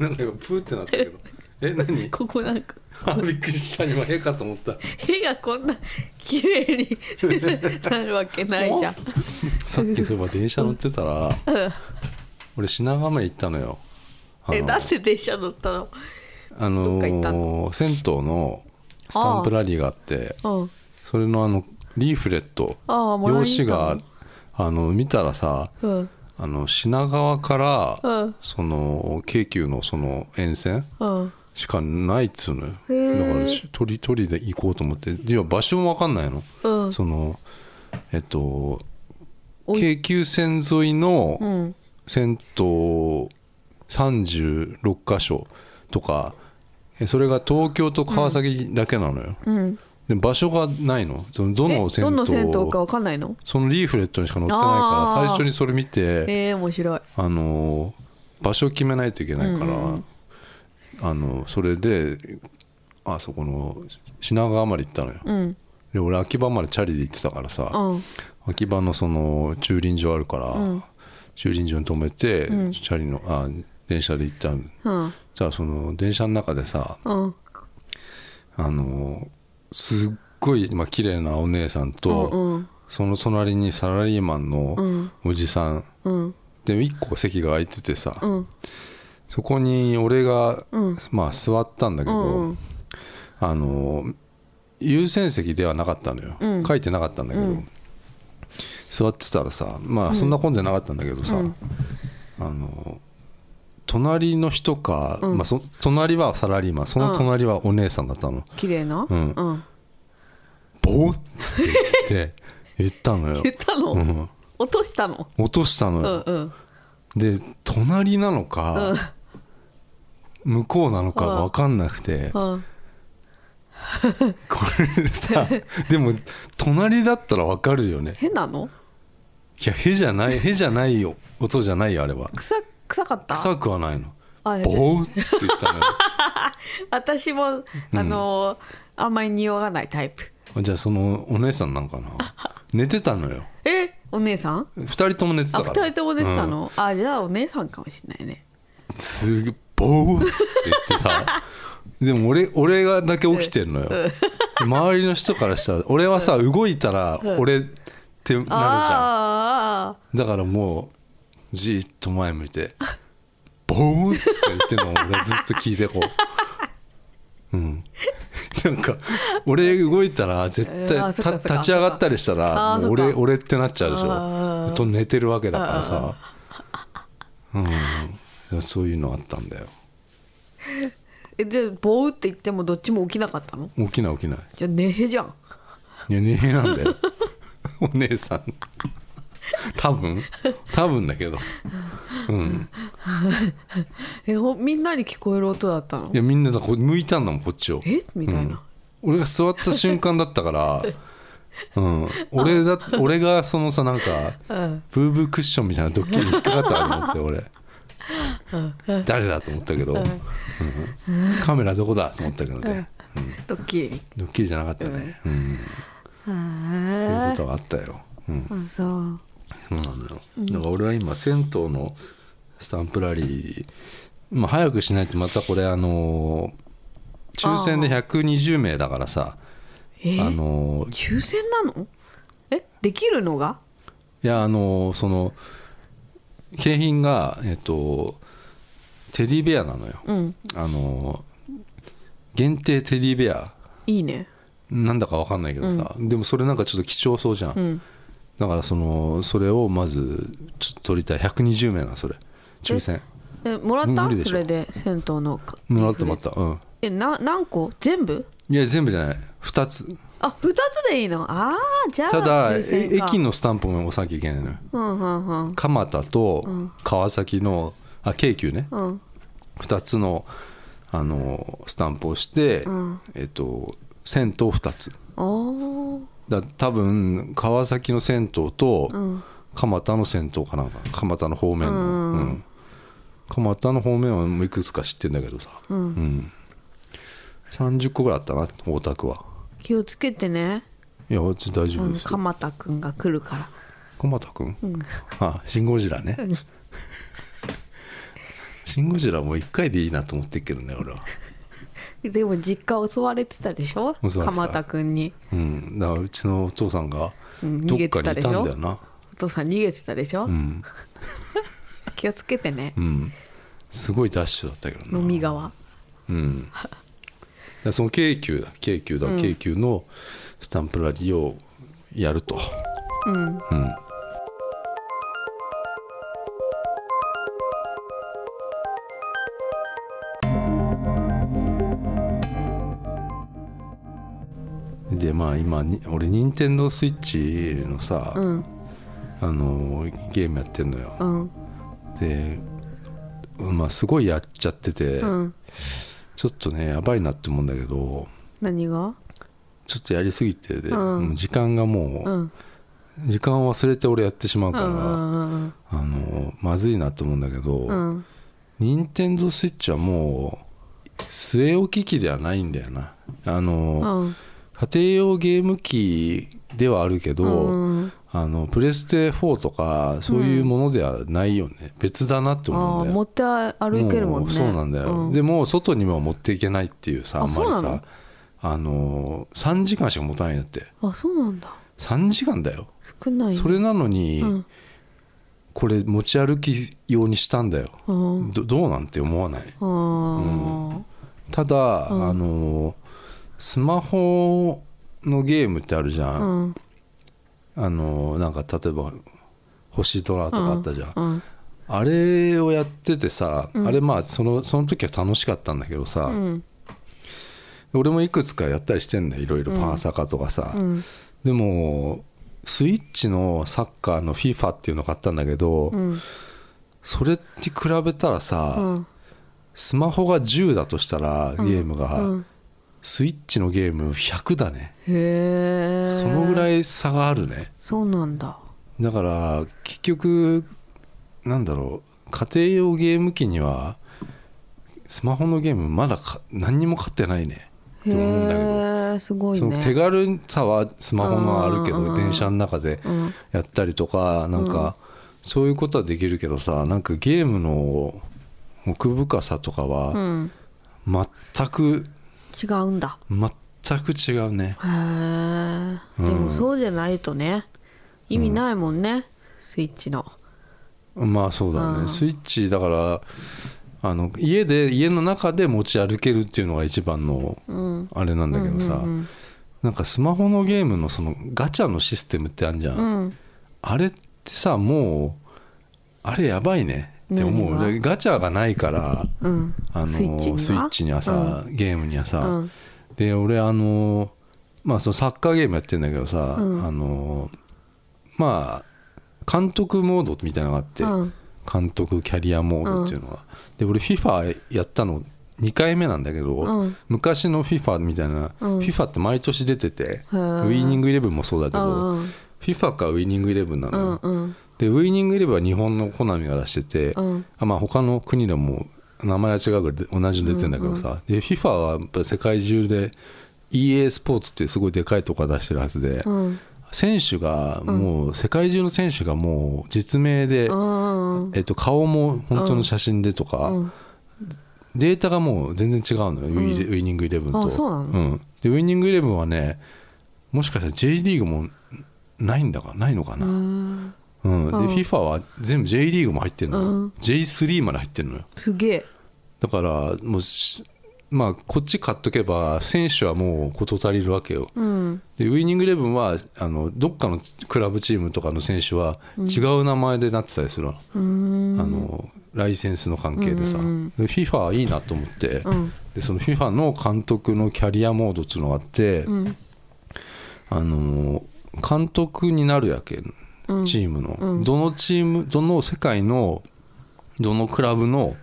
なんか今プーってなったけど。え何？ここなんか。あ びっくりした今絵かと思った。絵がこんな綺麗に なるわけないじゃん。さっきそういえば電車乗ってたらうん。俺品川まで行ったのよ。えなんで電車乗ったの？あのー銭湯のスタンプラリーがあってうんそれのあのリーフレット用紙があの見たらさうんあの品川から、うん。その京急のその沿線うん。しかないっつうのよ。だからし取り取りで行こうと思って。いや場所も分かんないの、うん。そのえっと京急線沿いのうん。銭湯36箇所とかえそれが東京と川崎だけなのよ、うんで場所がないの？そのどえの銭湯？どの銭湯かわかんないの？そのリーフレットにしか載ってないから最初にそれ見てえー、面白い。あの場所を決めないといけないから、うんうん。あのそれであそこの品川まで行ったのよ、うん。で俺秋葉までチャリで行ってたからさ、うん。秋葉のその駐輪場あるから、うん。駐輪場に止めて、うん。チャリのあ電車で行ったの。うん。じゃあその電車の中でさうん。あのすっごい、まあ綺麗なお姉さんと、うんその隣にサラリーマンうのん。おじさん、うん。で1個席が空いててさ、うん。そこに俺が、うん。まあ座ったんだけど、うんあの優先席ではなかったのよ、うん。書いてなかったんだけど、うん。座ってたらさまあそんな混んでなかったんだけどさ、うん。あの隣の人か、うん。まあ、そ隣はサラリーマンその隣はお姉さんだったの、綺麗な？うん。うん。ボーっつって言って 言ったのよ。言、ったの、うん、落としたの？落としたのうんよ、うん。で隣なのか、向こうなのか分かんなくて、うん。これさでも隣だったら分かるよね。変なの？いやへじゃないへじゃないよ。音じゃないよあれは。臭臭かった？臭くはないの。あボーって言ったのよ。私もあのーあんまり匂わないタイプ。じゃあそのお姉さんなんかな？寝てたのよ。えお姉さん？二人とも寝てあたから。二人とも寝てたの、あじゃあお姉さんかもしれないね。うんすげえボーって言ってさ でも俺俺がだけ起きてるのよ、周りの人からしたら俺はさ動いたら俺ってなるじゃん。あだからもうじーっと前向いてボーンって言ってるのを俺ずっと聞いてこう。うん。なんか俺動いたら絶対た立ち上がったりしたらもう俺俺ってなっちゃうでしあょー。と寝てるわけだからさ。うん。そういうのあったんだよ。ーえでボーって言ってもどっちも起きなかったの？起きない起きない。じゃあ寝へじゃん。いやねえなんだよ。お姉さん 多分？多分だけど。うん。えほみんなに聞こえる音だったの？いやみんなだこ向いたんだもんこっちを。え？みたいな、俺が座った瞬間だったから、うん、俺だ俺がそのさなんかうん。ブーブークッションみたいなドッキリに引っかかったかと思って俺。誰だと思ったけど、うん。カメラどこだと思ったけどね、ドッキリ。ドッキリじゃなかったね、うん。そういうことがあったよ、うん、あそうそうなのよ。だから俺は今銭湯のスタンプラリー、まあ、早くしないとまたこれあの抽選で120名だからさえあの抽選なの？え？できるのが？いやあのその景品がえっとテディベアなのよ。うん。あの限定テディベア。いいね。なんだか分かんないけどさ、でもそれなんかちょっと貴重そうじゃん、うんだからそのそれをまずちょっと取りたい。120名なのそれ。抽選。えもらった？それで銭湯のかもらったもらった。うん。えな何個？全部？いや全部じゃない。2つ。あ二つでいいの？ああじゃあただ駅のスタンプも押さなきゃいけないのよ。うんうんうん。蒲田と川崎のあ京急ね。うん。2つのあのスタンプをして、ん。えっと銭湯2つ。おーだ多分川崎の銭湯とん。蒲田の銭湯かなんか蒲田の方面の、うん。蒲田の方面はもういくつか知ってんだけどさ、うん。30個ぐらいあったな大田区は。気をつけてね。いや私大丈夫ですよ。鎌田くんが来るから。鎌田君、あシン・ゴジラね、シン・ゴジラもう一回でいいなと思ってるけどね俺はでも実家襲われてたでしょ？鎌田君に、うん。だからうちのお父さんがうん、ど逃げっかにいてたでしょ？たんだよなお父さん逃げてたでしょ、うん。気をつけてね。うん。すごいダッシュだったけどな。飲み川うん。その京急だ。京急だ、うん。京急のスタンプラリーをやると。うん。うんでまあ今に俺任天堂スイッチのさ、うん。あのゲームやってんのよ、うん。でまあすごいやっちゃってて、うん。ちょっとねやばいなって思うんだけど何が？ちょっとやりすぎてで、時間がもう、うん。時間を忘れて俺やってしまうから、あのまずいなと思うんだけど、うん。任天堂スイッチはもう据え置き機ではないんだよな。あうの、ん家庭用ゲーム機ではあるけど、うん。あのプレステ4とかそういうものではないよね、別だなって思うんだよ。持って歩けるもんね。うそうなんだよ、うん。でも外にも持っていけないっていうさああんまりさあの3時間しか持たないんだって。あそうなんだ。3時間だよ。少ないね。それなのに、うん。これ持ち歩き用にしたんだよ。うん。どどうなんて思わない。うん。ただ、うん。あのスマホのゲームってあるじゃん、うん。あのなんか例えば「星ドラ」とかあったじゃん、うんあれをやっててさ、うん。あれまあそのその時は楽しかったんだけどさ、うん。俺もいくつかやったりしてんだよ。いろいろパーサカとかさ、うん。でもスイッチのサッカーの FIFA っていうの買ったんだけど、うん。それに比べたらさ、うん。スマホが10だとしたらゲームが、うんスイッチのゲーム100だね。へえそのぐらいい差があるね。そうなんだ。だから結局なんだろう家庭用ゲーム機にはスマホのゲームまだか何にも勝ってないね。って思うんだけど。すごいそのね手軽さはスマホのあるけうんうんうん。ど電車の中でうん。やったりとかなんかそういうことはできるけどさなんかゲームの奥深さとかうはん。全く違うんだ。全く違うね。へえでもそうじゃないとね意味ないもんねスイッチの。まあそうだうん。ねスイッチだからあの家で家の中で持ち歩けるっていうのが一番のうん。あれなんだけどさ、うんなんかスマホのゲームのそのガチャのシステムってあるじゃん、うん。あれってさもうあれやばいねって思う。ガチャがないからうん。あのスイッチには？さ、ゲームにはさ、うん。で俺あのまあそのサッカーゲームやってんだけどさ、うん。あのまあ監督モードみたいなのがあって、うん。監督キャリアモードっていうのが、で俺 FIFA やったの2回目なんだけど、うん。昔の FIFA みたいな、うん。FIFA って毎年出てて、ウイニングイレブンもそうだけうど、ん。FIFA かウイニングイレブンなのうよ、んうんでウイニングイレブンは日本のコナミが出してて、うん。あまあ他の国でも名前は違うけど同じの出てんだけどさ、で FIFA はやっぱ世界中で EA スポーツってすごいでかいとこが出してるはずで、うん。選手がもう世界中の選手がもう実名で、うんえっと、顔も本当の写真でとか、うん。データがもう全然違うのよ、ウイニングイレブンと。でウイニングイレブンはねもしかしたら J リーグもないんだかないのかな、うん。うんでうん。FIFA は全部 J リーグも入ってるのよ、うん。J3 まで入ってるのよ。すげえ。だからもうしまあこっち買っとけば選手はもう事足りるわけよ。うん。でウイニングイレブンはあのどっかのクラブチームとかの選手は違う名前でなってたりするの,、うん。あのライセンスの関係でさ、うん。で FIFA はいいなと思って、うん。でその FIFA の監督のキャリアモードっていうのがあって、うん。あの監督になるやけうんチームの、うん。どのチームどの世界のどのクラブの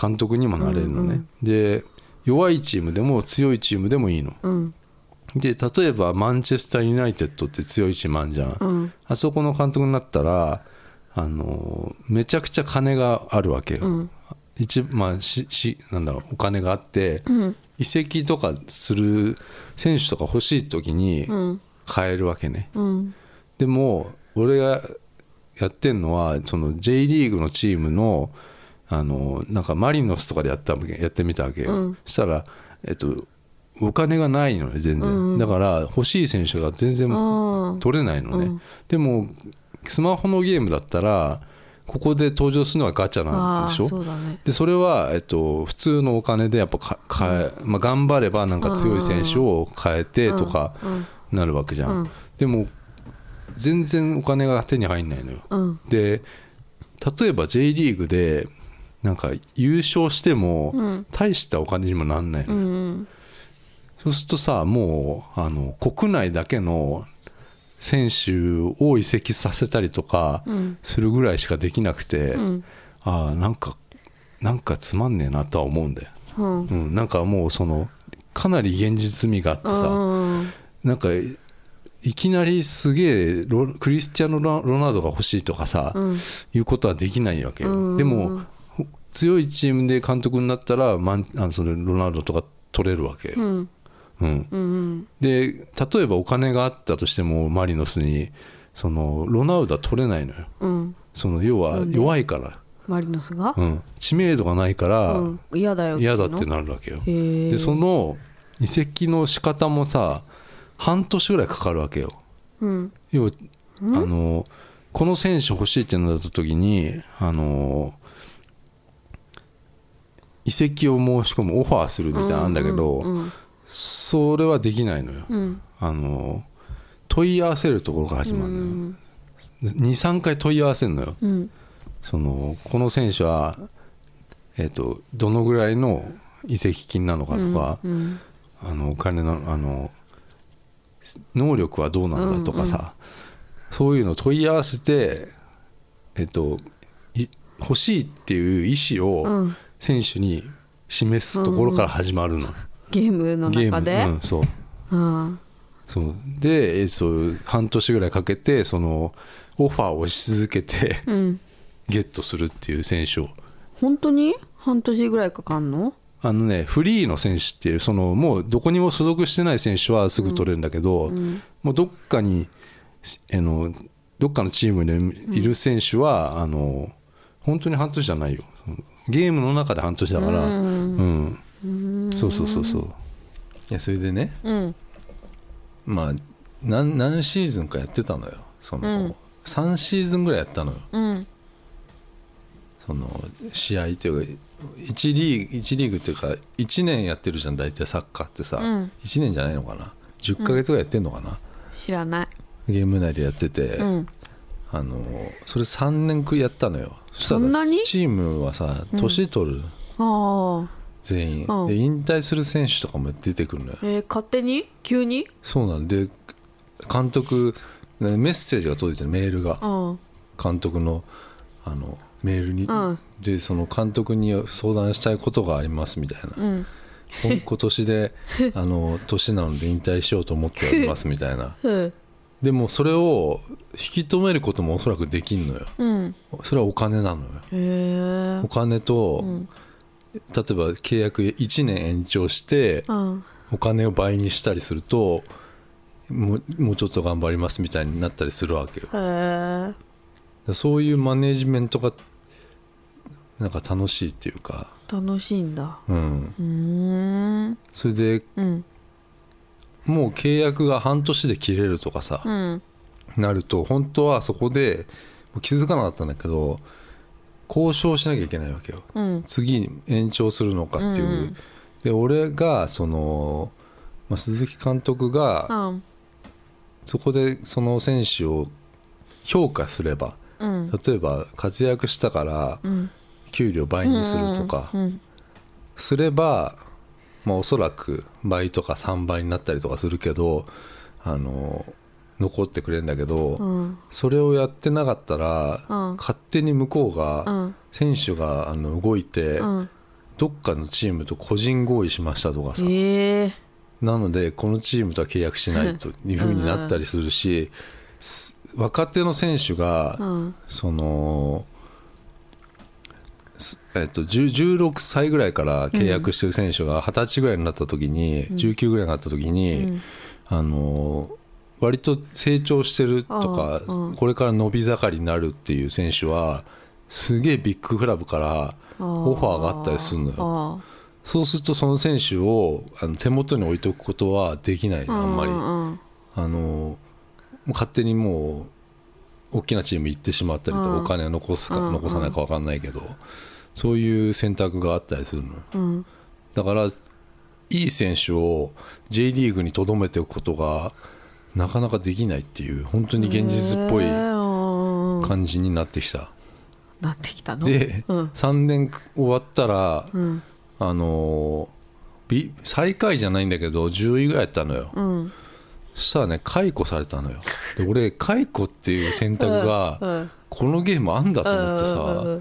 監督にもなれるのね、うんで弱いチームでも強いチームでもいいの。うん。で例えばマンチェスター・ユナイテッドって強いチームあんじゃん、うん。あそこの監督になったらあのめちゃくちゃ金があるわけよ、うん。一まあししなんだろうお金があって、うん。移籍とかする選手とか欲しい時にうん。買えるわけね、うん。でも俺がやってんのはその J リーグのチームのあのなんかマリノスとかでやったわけやってみたわけよ、うん。そしたら、えっと、お金がないのね全然、だから欲しい選手が全然あ取れないのね、うん。でもスマホのゲームだったらここで登場するのはガチャなんあでしょ？そね。でそれは、えっと、普通のお金でやっぱか買え、まあ、頑張ればなんか強い選手を変えてとかうん。なるわけじゃん、うん。でも全然お金が手に入んないのよ。うん。で例えば J リーグでなんか優勝してもうん。大したお金にもなんないのよ、うんそうするとさもうあの国内だけの選手を移籍させたりとかうん。するぐらいしかできなくて、うん。ああなんかなんかつまんねえなとは思うんだよ、うん。うん、なんかもうそのかなり現実味があってさ、うん。なんかいきなりすげえロクリスティアーノ・ロロナウドが欲しいとかさ、うん。いうことはできないわけよ、うん。でもほ強いチームで監督になったらマンあのそれロナウドとか取れるわけよ、うん。うん、うんで例えばお金があったとしてもマリノスにそのロナウドは取れないのよ。うん。その要は弱いから、マリノスが？うん、知名度がないからうん。嫌だよ嫌だっての。なるわけよ。でその移籍の仕方もさ半年ぐらいかかるわけよ。うん。要はあのこの選手欲しいってなった時にあの移籍を申し込むオファーするみたいなんだけど、うんそれはできないのよ。うん。あの問い合わせるところから始まるのよ、23回問い合わせるのよ。うん。そのこの選手は、えっとどのぐらいの移籍金なのかとか、うん。あのお金のあの能力はどうなんだとかさ、そういうのを問い合わせて、えっと、い欲しいっていう意思うをん。選手に示すところから始まるの、ゲームのゲーム中でうん、そう。うん。そう。で、えそう半年ぐらいかけてそのオファーをし続けてうん。ゲットするっていう選手を。本当に？半年ぐらいかかんの？あのねフリーの選手っていうそのもうどこにも所属してない選手はすぐ取れるんだけど、んもうどっかにあのどっかのチームにいる選手は、あの本当に半年じゃないよ。ゲームの中で半年だからうん、そうそうそうそう。いやそれでねうん。まあ何何シーズンかやってたのよその、うん。3シーズンぐらいやったのよ。うんその試合っていうか1リーグ1リーグっていうか1年やってるじゃん大体サッカーってさ、うん。1年じゃないのかな。10ヶ月ぐらいやってんのかな、知らない。ゲーム内でやってて、うん。あのそれ3年くやったのよ。そしたらそんなに？チームはさ年取る、全員、うん。で引退する選手とかも出てくるのよ。えー勝手に？急に？そうなん。で監督ねメッセージが届いてるメールが。うん。監督のあのメールに、うん。でその監督に相談したいことがありますみたいな、うん。今年で あの年なので引退しようと思っておりますみたいな。うん。でもそれを引き止めることもおそらくできんのよ。うん。それはお金なのよ。へえお金と、ん。例えば契約1年延長してうん。お金を倍にしたりするともうもうちょっと頑張りますみたいになったりするわけよ。そういうマネジメントがなんか楽しいっていうか、楽しいんだ。うん、うーん。それでうん。もう契約が半年で切れるとかさ、うん。なると本当はそこで気づかなかったんだけど交渉しなきゃいけないわけよ。うん。次に延長するのかっていう、うん。で俺がその、まあ、鈴木監督がうん。そこでその選手を評価すればうん。例えば活躍したからうん給料倍にするとかうんすれば、まあ、おそらく倍とか3倍になったりとかするけどあの残ってくれるんだけど、うん。それをやってなかったら、うん。勝手に向こううがん。選手があの動いて、うん。どっかのチームと個人合意しましたとかさ、ええ。なのでこのチームとは契約しないというふうになったりするし、す若手の選手が、うん。その、すえっと、10 16歳ぐらいから契約してる選手が20歳ぐらいになった時に、19ぐらいになった時に、うん。あの割と成長してるとか、うんうん。これから伸び盛りになるっていう選手はすげえビッグクラブからオファーがあったりするのよ。あそうするとその選手をあの手元に置いておくことはできないあんまり、うん。うんあの勝手にもう大きなチーム行ってしまったりとお金を残すかうん残さないか分かんないけど、そういう選択があったりするの。ようんだからいい選手を J リーグに留めておくことがなかなかできないっていう本当に現実っぽい感じになってきた、なってきたの？で、うん。3年終わったら、うん。あのビ最下位じゃないんだけど10位ぐらいやったのよ、うん。そしたらね解雇されたのよ。で俺解雇っていう選択うがん。このゲームあんだと思ってさ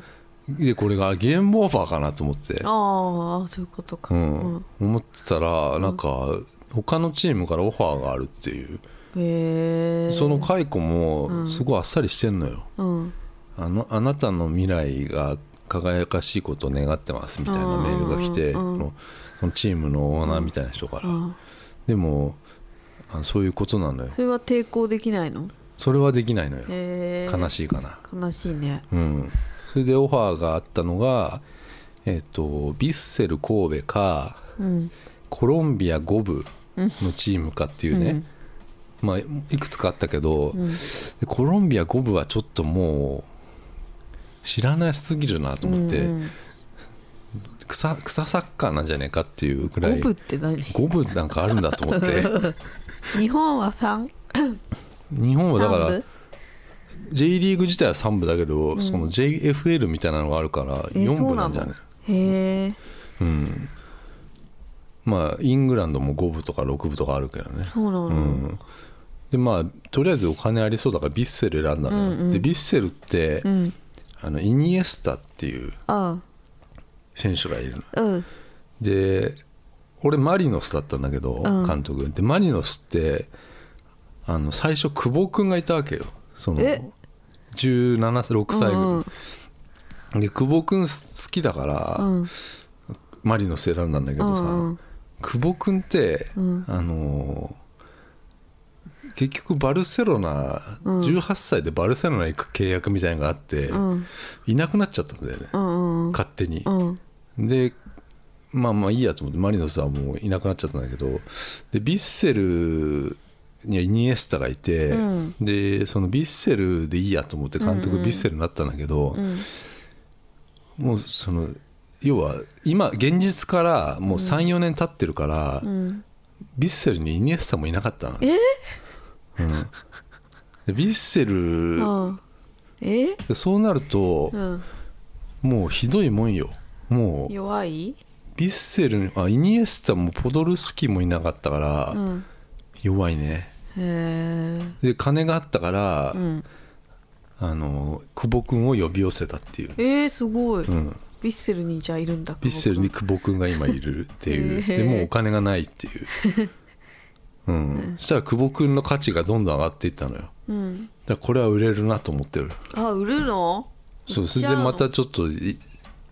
でこれがゲームオーバーかなと思って、ああそういうことか。うん。思ってたらなんか他のチームからオファーがあるっていう。へえその解雇もすごいあっさりしてんのよ。うん。あのあなたの未来が輝かしいことを願ってますみたいなメールが来て、うん。うんうんそのそのチームのオーナーみたいな人から、うん。でもあそういうことなのよ。それは抵抗できないの？それはできないのよ。へえ悲しいかな。悲しいね。うんそれでオファーがあったのがえっ、とヴィッセル神戸かうん。コロンビア5部のチームかっていうね、まあいくつかあったけど、うん。でコロンビア5部はちょっともう知らなすぎるなと思って、うん草草サッカーなんじゃねえかっていうぐらい五部って何？5部なんかあるんだと思って。日本は三？日本はだから J リーグ自体は3部だけど、その JFL みたいなのがあるからえ4部なんじゃないへえうん。まあイングランドも5部とか6部とかあるけどね。そうなの、うん。でまあとりあえずお金ありそうだからビッセル選んだの。よ、うんうん。でビッセルって、うん。あのイニエスタっていうあ選手がいるの。あうん。で俺マリノスだったんだけど、うん。監督。でマリノスってあの最初久保君がいたわけよそのえ？17歳6歳ぐらい、うんで久保君好きだから、うん。マリノス選んだんだけどさ、うんうん。久保君って、うん。あのー結局バルセロナ、うん。18歳でバルセロナ行く契約みたいなのがあって、うん。いなくなっちゃったんだよね、うんうん勝手に、うん。でまあまあいいやと思ってマリノスはもういなくなっちゃったんだけどでビッセルにはイニエスタがいて、うん。でそのビッセルでいいやと思って監督うんうん。ビッセルになったんだけど、うん。もうその要は今現実からもう34年経ってるから、うん。ビッセルにイニエスタもいなかったの、え？うん、でビッセル、うんえ？でそうなるとうん。もうひどいもんよ。もう弱い？ビッセルにあイニエスタもポドルスキーもいなかったから、うん弱いね。へえで金があったから、うん。あの久保君を呼び寄せたっていう、えー、すごい、うん、ビッセルにじゃあいるんだビッセルに久保君が今いるっていう。でもうお金がないっていう、うん、そしたら久保君の価値がどんどん上がっていったのよ。だかうんらこれは売れるなと思ってる。あ売るの？そうそれでまたちょっとい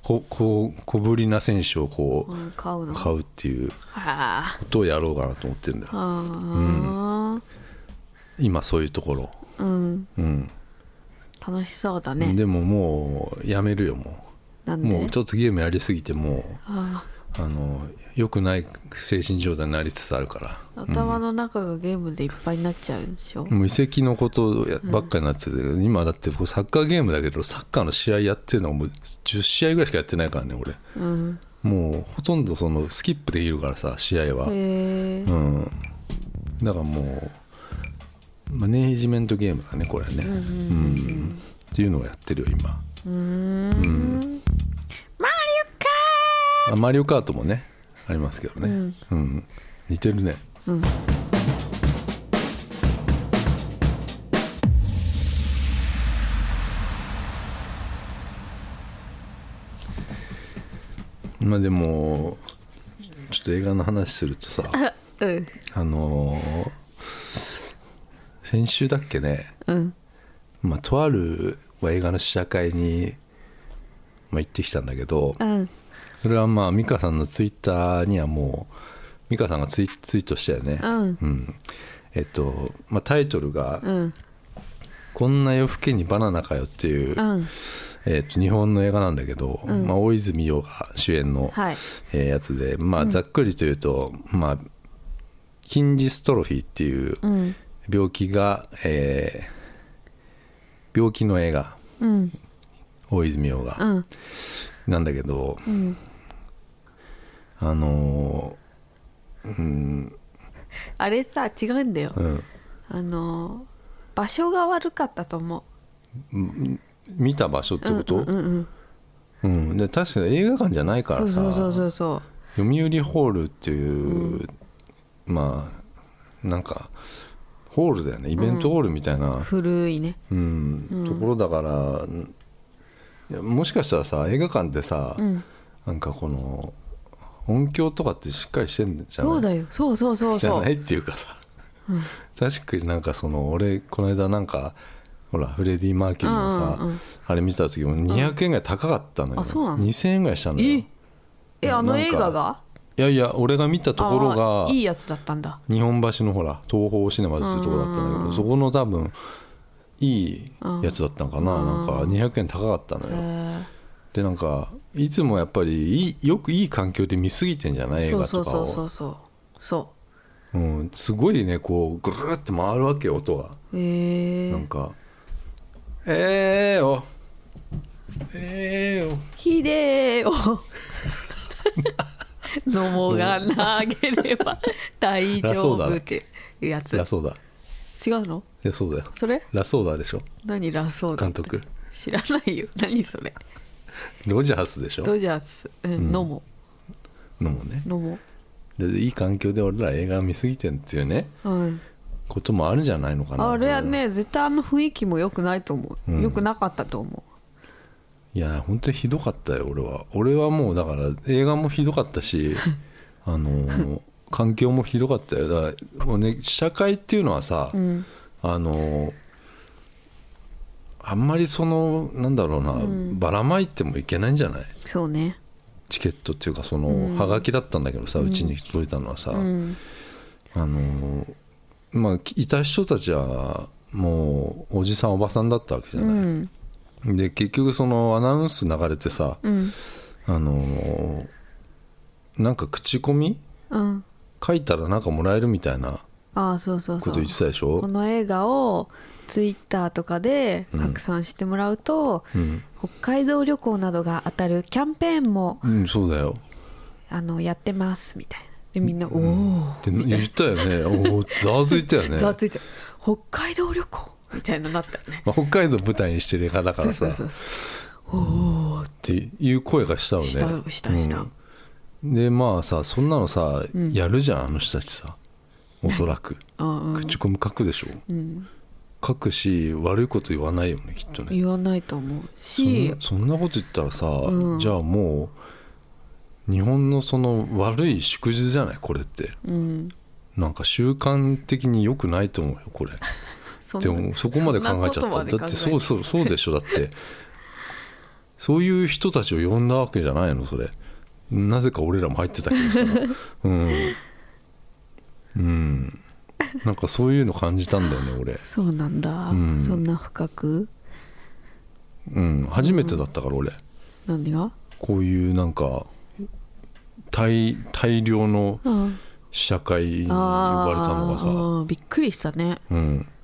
こ小ぶりな選手をこううん買うの。買うっていうはあ。ことをやろうかなと思ってるんだよ。あ。今そういうところ。ーうん。うん。楽しそうだね。でももうやめるよもう。もうちょっとゲームやりすぎてもあ。うあの良くない精神状態になりつつあるから。ー頭の中がゲームでいっぱいになっちゃうんでしょ、もう移籍のことやばっかりになってて、今だってサッカーゲームだけどサッカーの試合やってるのはもう10試合ぐらいしかやってないからね俺。うん。もうほとんどそのスキップできるからさ試合は、うん。だからもうマネージメントゲームだねこれね。うん、っていうのをやってるよ今。うーんマリオカートもねありますけどね。うん、似てるね。うん。まあでもちょっと映画の話するとさ うん。あのー先週だっけね、うん。まあ、とあるまあ映画の試写会に、まあ、行ってきたんだけどうんそれはまあ美香さんのツイッターにはもう美香さんがツイツイートしたよね、うん。うん。えっと、まあ、タイトルがうん「こんな夜更けにバナナかよ」っていう、うん。えー、と日本の映画なんだけど、うん。まあ、大泉洋が主演の、はい。えーやつで、まあ、ざっくりと言うと、まあ、筋ジストロフィーっていううん。病気が、えー病気の映画うん。大泉洋が、うん。なんだけどうんあのーうん。あれさ違うんだよ。うん。あの場所が悪かったと思見た場所ってうこと、うんうんうんうん。で確かに映画館じゃないかそらさ。うそうそうそうそ読売ホールっていう、まあなんかホールだよね。イベントホールみたいな、う古いね。うん。うん。ところだからいやもしかしたらさ映画館ってさ、うん。なんかこの音響とかってしっかりしてんじゃない？そうだよ。そうそうそうそう。じゃないっていうかさ、うん。確かになんかその俺この間なんかほらフレディ・マーキュリーのさ、うんうんうん。あれ見た時も200円ぐらい高かったのよ、あそうなの？2000円ぐらいしたのよ。え？えあの映画が？いやいや俺が見たところがあいいやつだったんだ。日本橋のほら東宝シネマズっていうところだったんだけうん。どそこの多分いいやつだったのかな、うん。なんか200円高かったのへよ、ーでなんかいつもやっぱりいいよくいい環境で見すぎてんじゃない？映そう画とかそうそうそをうそう。そう。んすごいねこうぐるーって回るわけよ音がえなんか「ええよ。ええよ。ひでーをのもが投げれば大丈夫っていうやつ。ラソーダ違うの？いやそうだよ。それ？ラソーダでしょ。何ラソーダ監督。知らないよ。何それ？ドジャースでしょ？ドジャース、うんうん。のものもね。のもでいい環境で俺ら映画見すぎてんっていうね。うんこともあるんじゃないのかな。あれは。ね。絶対あの雰囲気も良くないと思う、うん。良くなかったと思いや本当にひどかったよ俺は。俺はもうだから映画もひどかったし あの環境もひどかったよ。だからもうね社会っていうのはさ、ううん。あのあんまりそのなんだろうな、ん。ばらまいてもいけないんじゃない？そうね。チケットっていうかその、うん。はがきだったんだけどさうちに届いたのはさ、うん。あのまあいた人たちはもうおじさんおばさんだったわけじゃうない、ん。で結局そのアナウンス流れてさうん。あのなんか口コミ？うん。書いたらなんかもらえるみたいなああそうそうそう。こと言ってたでしょ？この映画をツイッターとかで拡散してもらうと、うん、北海道旅行などが当たるキャンペーンもうん、そうだよ。あのやってますみたいな。でみんな「おお」って言ったよね。おおざわついたよね。ざわついて「北海道旅行」みたいななったよね。まあ、北海道舞台にしてる映画だからさ。おおっていう声がしたのね。したしたした。うん。でまあさそんなのさ、うん。やるじゃんあの人たちさ。おそらく。口コミ書くでしょ。うん書くし悪いこと言わないよねきっとね。言わないと思うし。なそんなこと言ったらさ、うん。じゃあもう日本のその悪い祝日じゃないこれって。うん。なんか習慣的に良くないと思うよこれ。でもそこまで考えちゃった。だってそううそうそうでしょ。だって。そういう人たちを呼んだわけじゃないのそれ。なぜか俺らも入ってたけどさうん。うん なんかそういうの感じたんだよね俺。そうなんだ、うん。そんな深く？うん。初めてだったから俺。何が？こういうなんか大大量のうん。試写会に呼ばれたのがさ。うんびっくりしたね。うん。い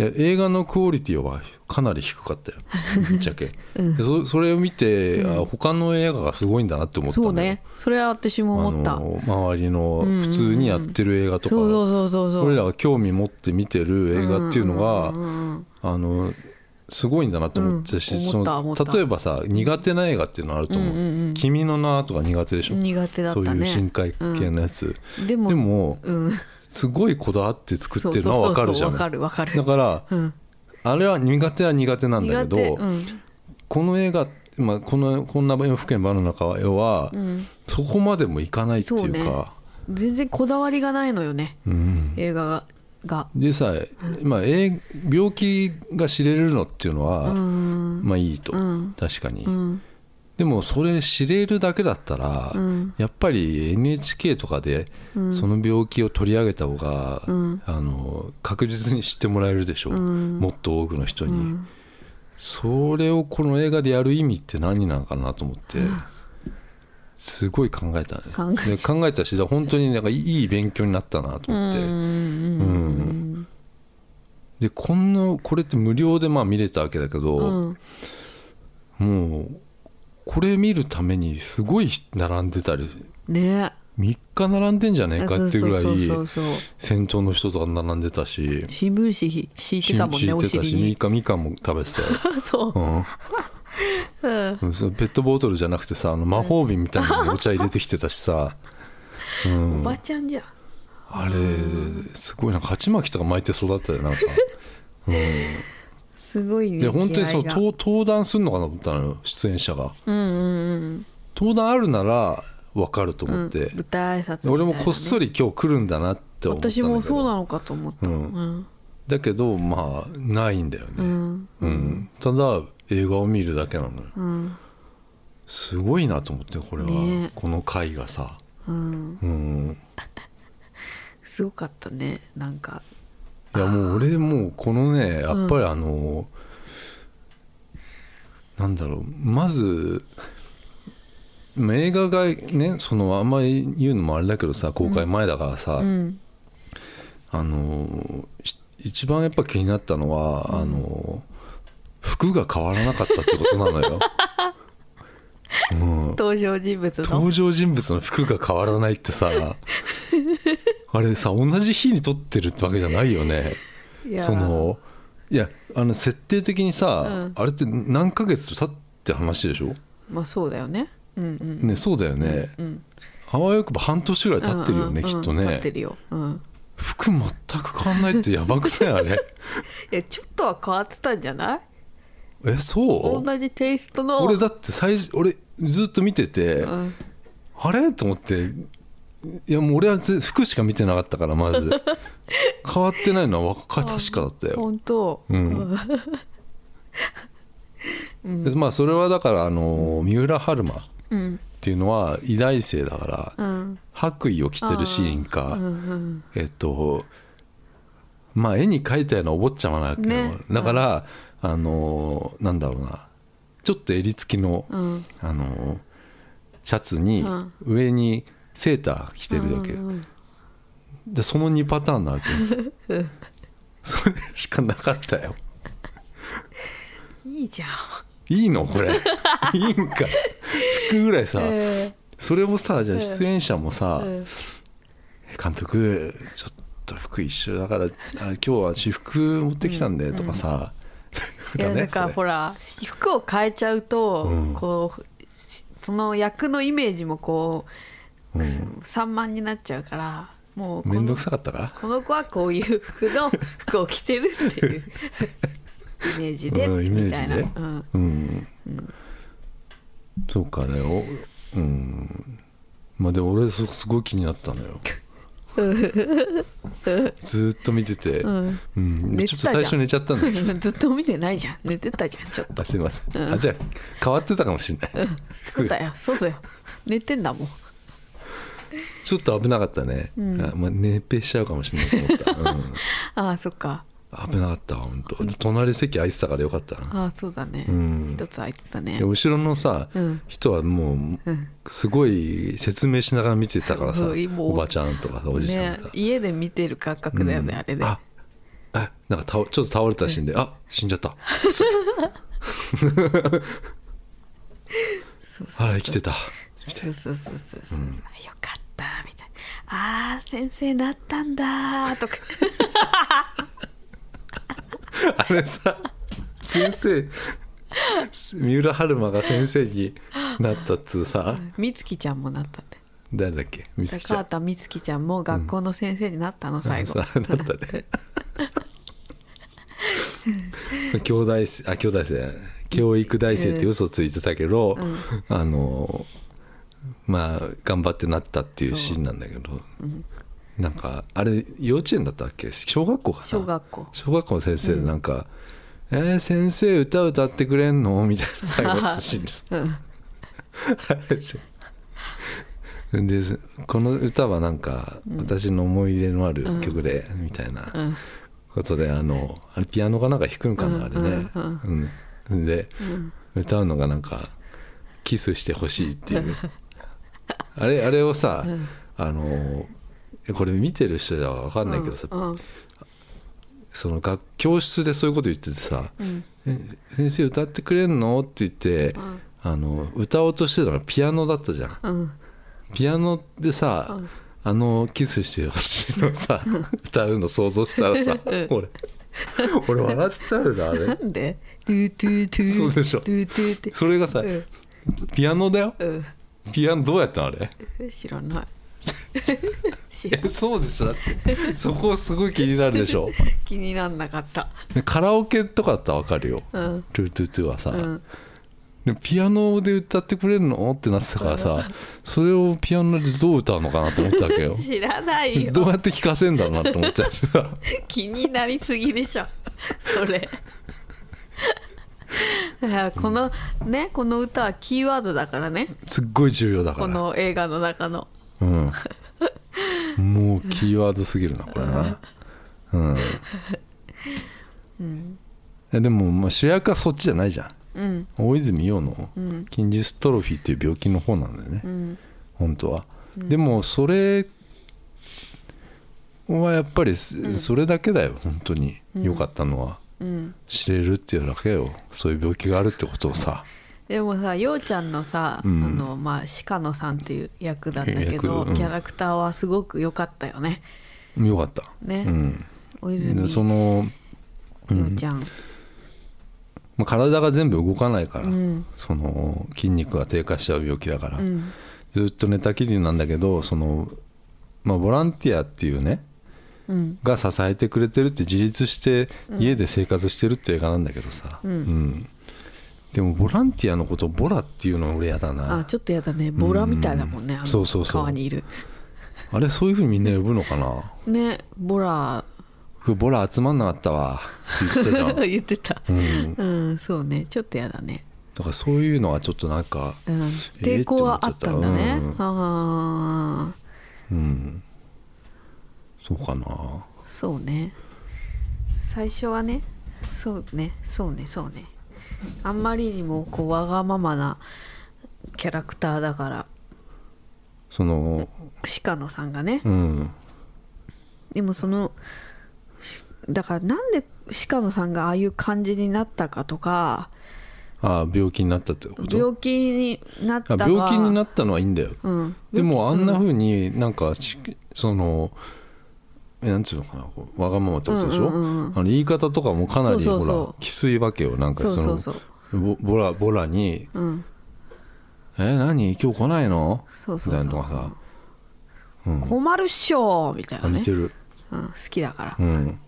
や映画のクオリティはかなり低かったよ。ぶっちゃけ、うん。でそそれを見て、うん。あ他の映画がすごいんだなって思ったそうね。それは私も思った。周りのうんうんうん。普通にやってる映画とか、そうそうそうそうそう。俺らが興味持って見てる映画っていうのが、んうんうんあのすごいんだなって思ってたし、うん例えばさ苦手な映画っていうのあると思う「うんうんうん。君の名」とか苦手でしょ、苦手だね。そういう深海系のやつ、でもでもうんすごいこだわって作ってるのは分かるじゃんわかるわかる。だからうん。あれは苦手は苦手なんだけど、うん。この映画、まあ、このこんな不健バの中は、うん。そこまでもいかないっていうそうね。か全然こだわりがないのよね。うん。映画が。が。でさ、まあ、え病気が知れるのっていうのは、うん。まあいいと、うん。確かに、うんでもそれ知れるだけだったら、うん。やっぱり NHK とかでうん。その病気を取り上げた方が、うん。あの確実に知ってもらえるでしょう、うん。もっと多くの人に、うん。それをこの映画でやる意味って何なのかなと思って、すごい考えたね考えた。で考えたし本当になんかいい勉強になったなと思って、うん。うん。でこんなこれって無料でまあ見れたわけだけど、うん。もうこれ見るためにすごい並んでたりね。3日並んでんじゃねえかっていうぐらい先頭の人とか並んでたし。新聞紙敷いてたもんねてたしみ尻に。かみかんも食べてたよ、そう。うん。うん。うん、そのペットボトルじゃなくてさあの魔法瓶みたいなのにお茶入れてきてたしさ、うん。お、ばちゃんじゃん。あれすごいな。んか鉢巻きとか巻いて育ったよなんか、うん、すごいねで本当にその気合が。登登壇するのかなと思ったのよ出演者が。うんうんうん。登壇あるなら分かるとうん思って、舞台挨拶ね。俺もこっそり今日来るんだなって思った私もそうなのかと思ったううん。ん。だけどまあないんだよね、うん。うん。ただ映画を見るだけなのよ。うんすごいなと思ってこれは、ね。この回がさ。うん。うん。すごかったねなんかいやもう俺もうこのねやっぱりあの、なんだろうまずまあ映画がねそのあんまり言うのもあれだけどさ公開前だからさ、うん。あのし一番やっぱ気になったのは、あの服が変わらなかったってことなのよ、うん、登場人物の。登場人物の服が変わらないってさあれさ同じ日に撮ってるってわけじゃないよね。いや。そのいやあの設定的にさ、うん。あれって何ヶ月経って話でしょ、まあそうだよね。うんうん。ねそうだよね、うん。あわよくば半年ぐらい経ってるよね、うんうんうん。きっとね。経ってるよ。うん。服全く変わんないってやばくない？あれ。いやちょっとは変わってたんじゃない？えそう？同じテイストの。俺だって最初俺ずっと見てて、うん。あれ？と思っていやもう俺はぜ服しか見てなかったからまず 変わってないのは確かだったよ、本当。うん。でまあそれはだからあの三浦春馬っうん。ていうのは偉大生だからうん。白衣を着てるシーンか、うんうんえっとまあ絵に描いたようなお坊ちゃまなわけよ、ね。だから、あのなんだろうな。ちょっと襟付きの、うん。あのシャツにうん。上にセーター着てるわけ、うんうんでその2パターンなわけ。よ それしかなかったよ。いいじゃん。いいの？これ。いいんか。服ぐらいさ、えそれもさじゃあ出演者もさ、え監督ちょっと服一緒だからあ今日は私服持ってきたんでとかさ、いやだからほら服を変えちゃうと、うん。こうその役のイメージもこう、うん散漫になっちゃうからもう面倒くさかったか？この子はこういう服の 服を着てるっていう イメージで、うんイメージで？みたいな、うん、うん、そうかね。おうん。まあでも俺そすごい気になったのよ。ずーっと見てて、うん。うん。ちょっと最初寝ちゃったんだけど。ずっと見てないじゃん。寝てたじゃんちょっと。あすいません、うん。あじゃあ変わってたかもしれない、そうだよ。そうだよ。寝てんだもん ちょっと危なかったね、うん。あまあ、寝っぺしちゃうかもしれないと思った、うん。ああそっか。危なかったわ本当。隣席空いてたからよかったな、ああそうだね、うん。一つ空いてたね。で後ろのさ、うん。人はもううん。すごい説明しながら見てたからさ、おばちゃんとかおじちゃんとか、ね家で見てる感覚だよね、うん。あれで。ああなんか倒ちょっと倒れたシーンで、あ死んじゃった。そうそう。あら生きてたそうそうそうそうそう、よかったみたいな。あー先生なったんだとか。あれさ先生三浦春馬が先生になったっつうさ。美月ちゃんもなったんだよ誰だっけ？美月ちゃん。高畑美月ちゃんも学校の先生になったの最後、あさなったね。兄弟生あ兄弟生教育大生って嘘ついてたけど、あのまあ頑張ってなったっていうシーンなんだけど、なんかあれ幼稚園だったっけ？小学校かな？小学校。小学校の先生でなんか「えー先生歌歌ってくれんの?」みたいな最後のシーンです。うん。でこの歌はなんか私の思い入れのある曲で、みたいなうん。ことであのあれピアノかなんか弾くんかな、あれね、うん。うん。うん。で、歌うのがなんかキスしてほしいっていうあれあれをさ、あのこれ見てる人じゃ分かんないけどさ、うん。その学教室でそういうこと言っててさうん「え先生歌ってくれんの?」って言って、ん。あの歌おうとしてたのがピアノだったじゃん。うん。ピアノでさ、うん。あのキスしてほしいのさ歌うの想像したらさ、うん。俺俺笑っちゃうなあなれんで？そうでしょ。それがさ、うん。ピアノだよ。うんピアノどうやったのあれ？知らない。知いらんやそうでしょ？だってそこすごい気になるでしょ？気になんなかった。でカラオケとかだったら分かるよ。うん「トゥトゥトゥ」はさ、うん。でピアノで歌ってくれるの？ってなってたからさそれをピアノでどう歌うのかなと思ったわけよ。知らないよ。どうやって聴かせんだろうなと思っちゃう気になりすぎでしょ。それ このねこの歌はキーワードだからね。すっごい重要だかこらの映画の中の。うん。もうキーワードすぎるなこれな。うん、えでもまあ主役はそっちじゃないじゃん。うん。大泉洋のうん。筋ジストロフィーっていう病気の方なんだよね、うん。本当は、でもそれはやっぱりすそれだけだよ本当に。良かったのは、うん知れるっていうだけよ。そういう病気があるってことをさ。でもさようちゃんのさ、うん。あのまあ鹿野さんっていう役なんだけ役ど、うん。キャラクターはすごく良かったよね。良かった。ね。うん。大泉でその、うようんちゃん。まあ、体が全部動かないから、うん。その筋肉が低下しちゃう病気だから、うん。ずっと寝たきりなんだけどその、まあ、ボランティアっていうねうんが支えてくれてるって自立して家で生活してるって映画なんだけどさ、うん。でもボランティアのことをボラっていうの俺やだな。あちょっとやだね。ボラみたいだもんね、うん。そうそうそう。川にいる。あれそういうふうにみんな呼ぶのかな？ねボラ。ボラ集まんなかったわ。って言ってた。言ってた。うん、うんそうね。ちょっとやだね。だからそういうのはちょっとなんかうん、え抵抗はあったんだね、って思っちゃったああうんそうかな。そうね。最初はねそうね。そうね。そうね。あんまりにもこうわがままなキャラクターだから。その鹿野さんがね。うん。でもそのしだからなんで鹿野さんがああいう感じになったかとか。ああ病気になったってこと？病気になった病気になったのはいいんだよ、うん、でもあんなうん。ふうになんかしそのえなんつうのかなこうわがままってことでしょ、うんうんうんうん。あの言い方とかもかなりそうそうそう。ほらきついわけよなんかそのそうそう。そうボボラボラに。うん「え何？今日来ないの?」みたいなのがさ、うん、困るっしょみたいなね。あ似て、る、うん、好きだから、うん、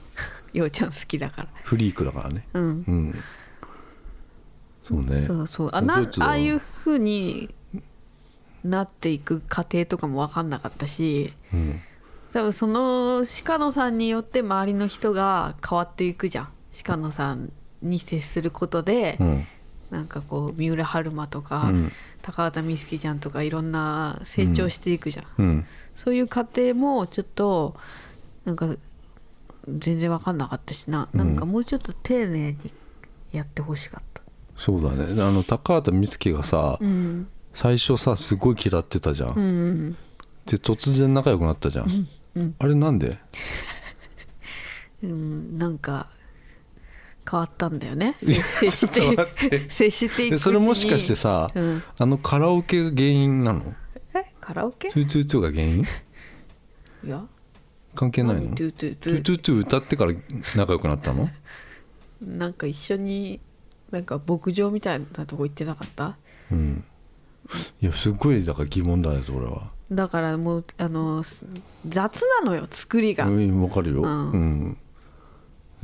ようちゃん好きだから。フリークだからね。うん。うん。そうね。そうそう。あなああいうふうになっていく過程とかも分かんなかったし。うん多分その鹿野さんによって周りの人が変わっていくじゃん。鹿野さんに接することで、うん。なんかこう三浦春馬とか、うん。高畑充希ちゃんとかいろんな成長していくじゃん、うん。そういう過程もちょっとなんか全然分かんなかったしな、なんかもうちょっと丁寧にやってほしかった。そうだね。あの高畑充希がさ、うん。最初さすごい嫌ってたじゃん。で突然仲良くなったじゃん、うん。あれなんで？うん、なんか変わったんだよね。接接しちょっと待って。て 接していくでうちに。それもしかしてさ、うん。あのカラオケが原因なの？え？カラオケ？トゥトゥトゥが原因？いや。関係ないの？何？トゥトゥトゥトゥトゥトゥ歌ってから仲良くなったの？なんか一緒になんか牧場みたいなとこ行ってなかった？うん。いやすごいだから疑問だよそれはだからもうあのす雑なのよ作りが、うんわかるよ。うん。う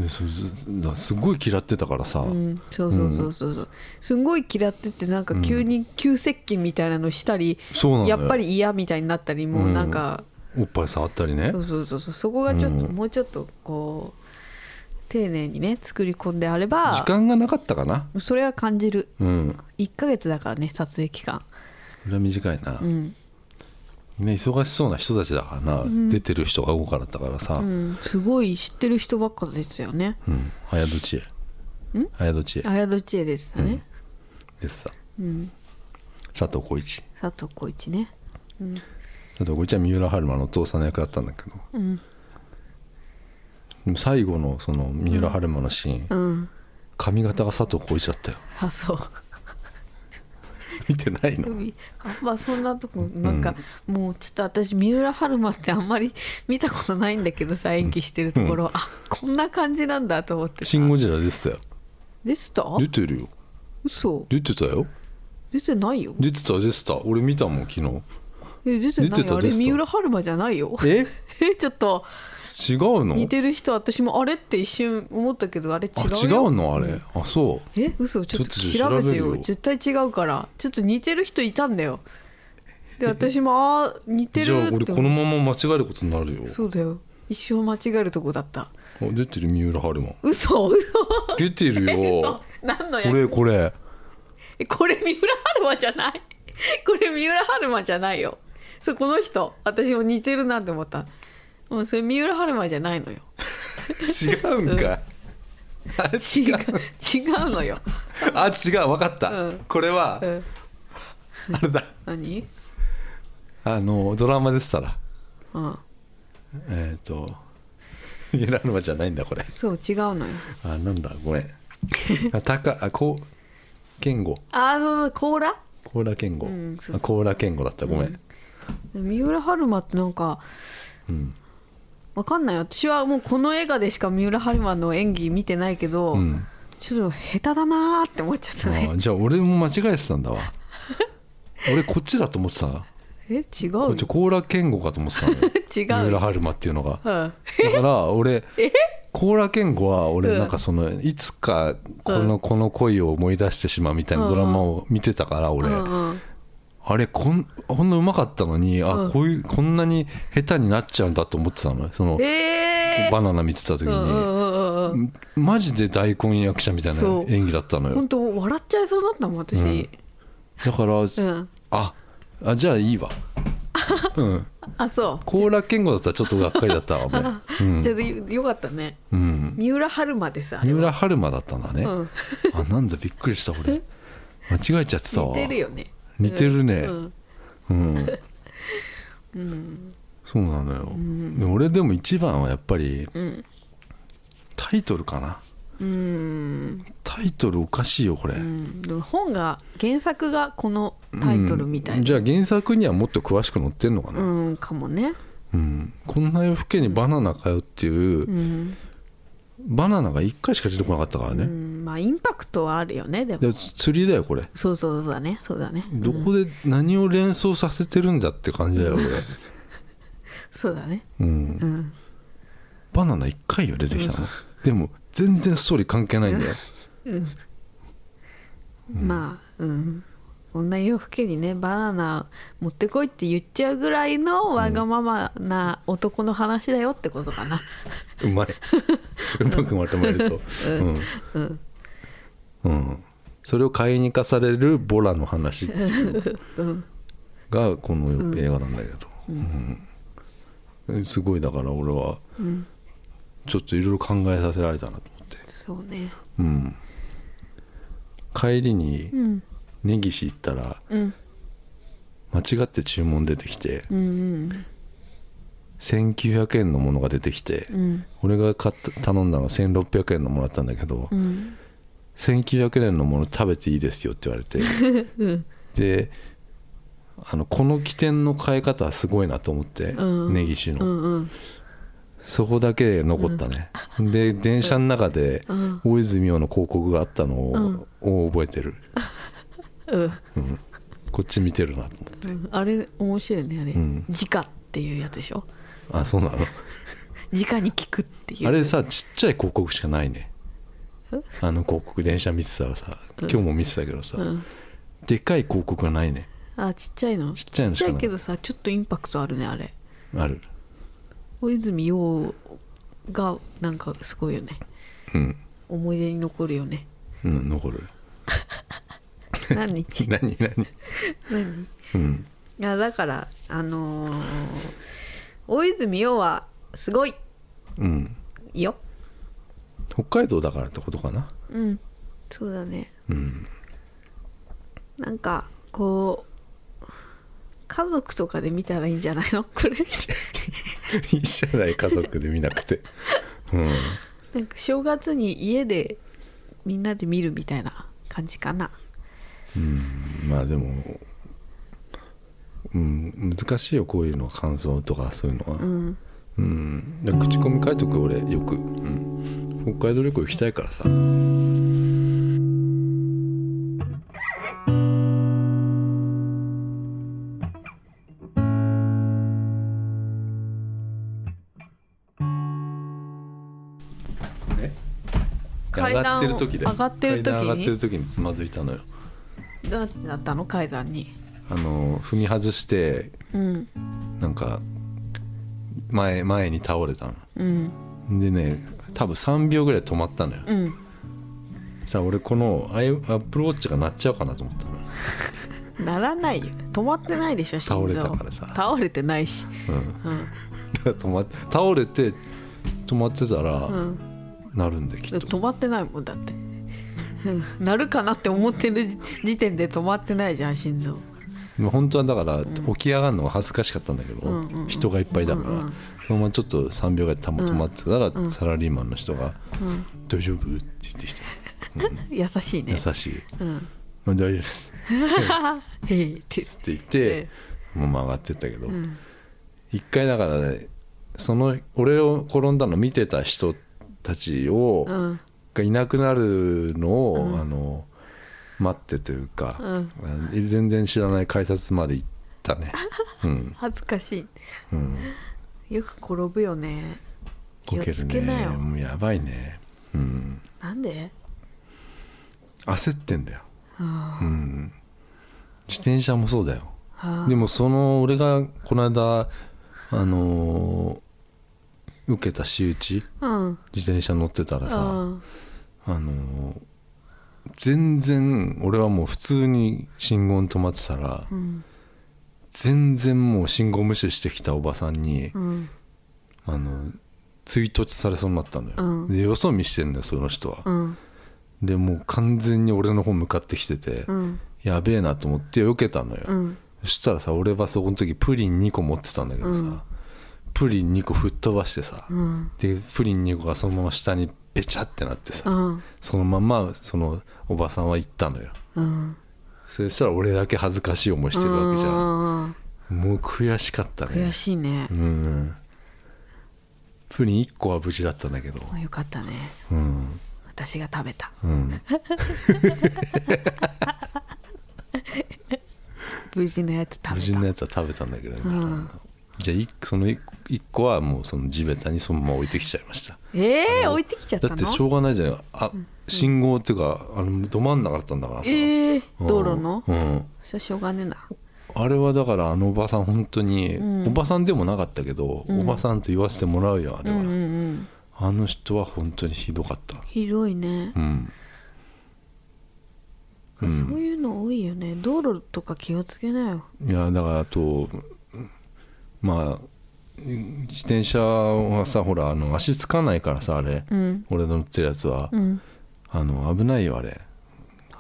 ん。すごい嫌ってたからさ、うん、そうそうそうそうそう。すんごい嫌っててなんか急に急接近みたいなのしたり、そうなんだよ。やっぱり嫌みたいになったりもうなんか、おっぱい触ったりね。そうそうそうそう。そこがちょっと、うん。もうちょっとこう丁寧にね作り込んであれば時間がなかったかな。それは感じる。うん。1ヶ月だからね撮影期間。これは短いな、うん、みんな忙しそうな人たちだからな、出てる人が多かったからさ、うん、すごい知ってる人ばっかですよね。うん、早とちへ。綾戸知恵綾戸知恵でしたね、でさうん。佐藤浩市。佐藤浩市ね。佐藤浩市は三浦春馬のお父さんの役だったんだけど。うん。でも最後のその三浦春馬のシーン、うん。髪型が佐藤浩市だったよ。あそう見てないの？あまあそんなとこなんか、もうちょっと私三浦春馬ってあんまり見たことないんだけどさ演技してるところ、あこんな感じなんだと思って「さシン・ゴジラ」出てたよ。でした？出てるよ。嘘。出てたよ。出てないよ。出てた出てた。俺見たもん昨日え出てない出てたあれ出てた。三浦春馬じゃないよ。え？えちょっと。違うの？似てる人私もあれって一瞬思ったけどあれ違あうよ。違うの？あれ、あそう。え？嘘？ちょっとちょっと調べて調べるよ。よ絶対違うから。ちょっと似てる人いたんだよ。で私もあー似てるじゃあって俺このまま間違えることになるよ。そうだよ。一生間違えるとこだった。あ出てる？三浦春馬。嘘？嘘？出てるよ。何のやこれこれ。えこれ三浦春馬じゃない？これ三浦春馬じゃないよそうこの人私も似てるなって思った。もうそれ三浦春馬じゃないのよ。違うんかい、あれ違う違うのよ、あ違う分かった、うん。これはうん、あれだ。何？あのドラマでしたら。うん。えっ、と三浦春馬じゃないんだこれ。そう違うのよ。あなんだごめん。あ高あこう健吾。ああそうそう甲羅？高良健吾、うんそうそう。あ高良健吾だったごめん三浦春馬ってなんかうん、わかんない。私はもうこの映画でしか三浦春馬の演技見てないけど、うん。ちょっと下手だなーって思っちゃったあねじゃあ俺も間違えてたんだわ。俺こっちだと思ってた？え違う？よこっち高良健吾かと思ってたのよ。違三う。よ、浦春馬っていうのが。うん、だから俺高良健吾は俺なんかそのいつかこのこの恋を思い出してしまうみたいなドラマを見てたから俺。うんうんあれこんこんなうまかったのにあこういうこんなに下手になっちゃうんだと思ってたの。そのえバナナ見てた時ー、うんうんにうんうん。マジで大根役者みたいな演技だったのよ。本当笑っちゃいそうだったもん私、うん。だからうん。ああじゃあいいわ。うん。あそう。高良健吾だったらちょっとがっかりだったわ 俺。うん。じゃあよよかったね。うん。三浦春馬ですあれ三は浦春馬だったんだね、うん。あなんだびっくりした俺。間違えちゃってたわ。似てるよね似てるね。うん。うん、うん。そうなのよ、で俺でも一番はやっぱりうん。タイトルかな。うん。タイトルおかしいよこれ、うん。でも本が原作がこのタイトルみたいな。うん。じゃあ原作にはもっと詳しく載ってんのかな、うんかもね。うん。こんな夜更けにバナナかよっていう、うん、バナナが1回しか出てこなかったからうね、ん、まあインパクトはあるよねでも。で釣りだよこれ。そうそうそうだねそうだね。どこで何を連想させてるんだって感じだよこ そうだね。れ、うん。う、ん。バナナ1回よ出てきたの、でも全然ストーリー関係ないんだよ、まあうん女夜更けにねバナナ持ってこいって言っちゃうぐらいのわがままな男の話だよってことかな、うまいうまくまとめるとう。ん。うん。うん。それを買いに行かされるボラの話っていううんがこの映画なんだけど、うん。すごいだから俺はうん。ちょっといろいろ考えさせられたなと思って、そうね。うん、帰りにうん根岸行ったらうん。間違って注文出てきてうんうん1900円のものが出てきて、うん。俺が買った頼んだのが1600円のものだったんだけど、うん。1900円のもの食べていいですよって言われてうん。であのこの起点の変え方はすごいなと思って、うん。根岸の、うんうん。そこだけ残ったね、で電車の中でうん。大泉洋の広告があったのを,、を覚えてるうん。こっち見てるなと思って。うん。あれ面白いねあれ、うん。直っていうやつでしょ？あそうなの？直に聞くっていう。あれさちっちゃい広告しかないね。あの広告電車見てたらさ今日も見てたけどさ、うん。でかい広告がないね。あちっちゃいの？ちっちゃいのしかないけどさちょっとインパクトあるねあれ。ある。大泉洋がなんかすごいよね。うん、思い出に残るよね。うん、残る 何？何何？何？うん。いやだからあのー大泉洋はすごい。うん。よ。北海道だからってことかな？うん。そうだね。うん。なんかこう家族とかで見たらいいんじゃないの？これ。いいじゃない家族で見なくて。うん。なんか正月に家でみんなで見るみたいな感じかなまあでもうん難しいよこういうの感想とかそういうのは。うん。うん、口コミ書いとく俺よく、うん、北海道旅行行きたいからさ。ね。上階段をがってる時で。上がってる時につまずいたのよどうなったの？階段に。あの踏み外してうん。なんか前前に倒れたの。うん。でね多分3秒ぐらい止まったのよ。うん。さあ俺このアイアップルウォッチが鳴っちゃうかなと思ったの。よ、ならないよ。止まってないでしょ心臓。倒れたからさ。倒れてないし。うん、うん。だから止まっ倒れて止まってたら、うん。なるんできっと。止まってないもんだって。うん なるかなって思ってる時点で止まってないじゃん心臓。まあ本当はだから起き上がるのが恥ずかしかったんだけど、うんうんうん。人がいっぱいだから、うんうん。そのままちょっと3秒ぐらいたま止まってたら、ん。サラリーマンの人がうん「大丈夫?」って言ってきて、優しいね。優しい。うん「大丈夫です」へえってって言って、もう曲がってったけど、うん。一回だからねその俺を転んだの見てた人たちを、うんがいなくなるのを、うん。あの待ってというか、うん。全然知らない改札まで行ったね、うん。恥ずかしうん、いよく転ぶよね。気をつけなよ、もうやばいね、うん、なんで？焦ってんだよ、あうん、自転車もそうだよ。あでもその俺がこの間あのー受けた仕打ち？うん。自転車乗ってたらさ、うん。あのー全然俺はもう普通に信号に止まってたら、うん。全然もう信号無視してきたおばさんに、うん。あの追突されそうになったのよ、うん。でよそ見してんのよその人は、うん。でもう完全に俺の方向かってきてて、うん。やべえなと思って避けたのよ、うん。そしたらさ俺はそこの時プリン2個持ってたんだけどさ、うんプリン2個吹っ飛ばしてさ、うん。でプリン2個がそのまま下にベチャってなってさ、うん。そのままそのおばさんは行ったのよ。うん。そしたら俺だけ恥ずかしい思いしてるわけじゃん、んもう悔しかったね。悔しいね。うん。プリン1個は無事だったんだけど。よかったね。うん。私が食べた。うん。無事のやつ食べた。無事のやつは食べたんだけどね、うんじゃあ一その1個はもうその地べたにそのまま置いてきちゃいました。えー、置いてきちゃったの？だってしょうがないじゃない。あ信号っていうかあのど真ん中だったんだからさ、えー、うん。道路の？うん。しょうがねえな。あれはだからあのおばさん本当に、うん。おばさんでもなかったけど、うん。おばさんと言わせてもらうよあれは、うんうんうん。あの人は本当にひどかった。ひどいね、うん、うん。そういうの多いよね。道路とか気をつけなよ。いやだからあとまあ自転車はさほらあの足つかないからさあれ、うん。俺の乗ってるやつは、うん。あの危ないよあれ。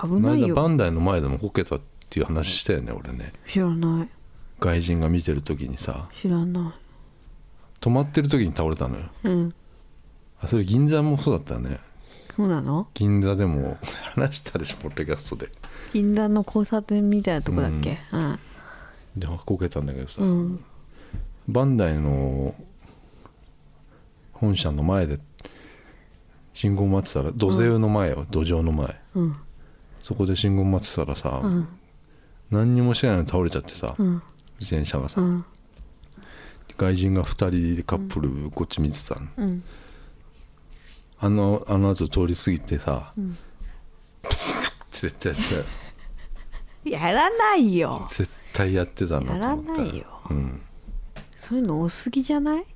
危ないよ。バンダイの前でもこけたっていう話したよね俺ね。知らない。外人が見てる時にさ。知らな止まってる時に倒れたのよ。いうん。あそれ銀座もそうだったよね。そうなの？銀座でも 話したでしょポッドキャストで。禁断の交差点みたいなとこだっけ？うん。でこけたんだけどさ、うんバンダイの本社の前で信号待ってたら土手の前よ、土壌の前。うん。そこで信号待ってたらさ、うん。何にもしてないのに倒れちゃってさ、うん。自転車がさ、うん。外人が2人でカップルこっち見てたの、うん。あのあの後通り過ぎてさ、ん。絶対やってた。よ やらないよ。絶対やってたなと思った。やらないよ。うんそういうの多すぎじゃない？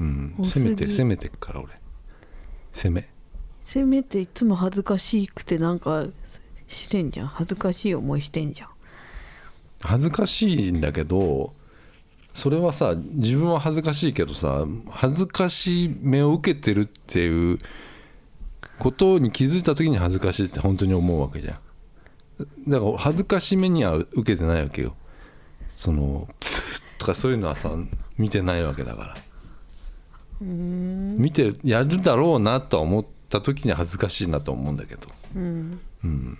うん、攻めて攻めてっから俺。攻め。せめていつも恥ずかしくてなんかしてんじゃん。恥ずかしい思いしてんじゃん。恥ずかしいんだけどそれはさ自分は恥ずかしいけどさ恥ずかしい目を受けてるっていうことに気づいた時に恥ずかしいって本当に思うわけじゃん。だから恥ずかしめには受けてないわけよ。そのとかそういうのはさ見てないわけだから。見てやるだろうなとは思った時に恥ずかしいなと思うんだけど。うん。うん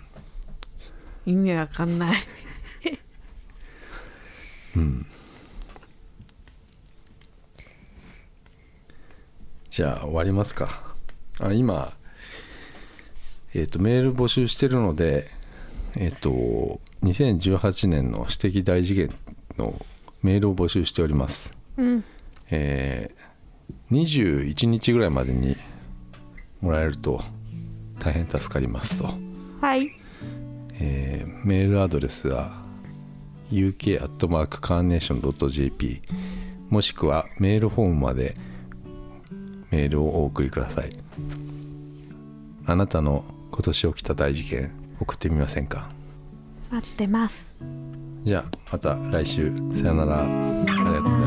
意味わかんない。うん。じゃあ終わりますか。あ今えっ、とメール募集してるのでえっ、と2018年の私的大事件のメールを募集しております。うん。えー21日ぐらいまでにもらえると大変助かりますと、はい。えーメールアドレスは uk.carnation.jp もしくはメールフォームまでメールをお送りください。あなたの今年起きた大事件送ってみませんか？待ってますじゃあまた来週。さよなら。ありがとうございます。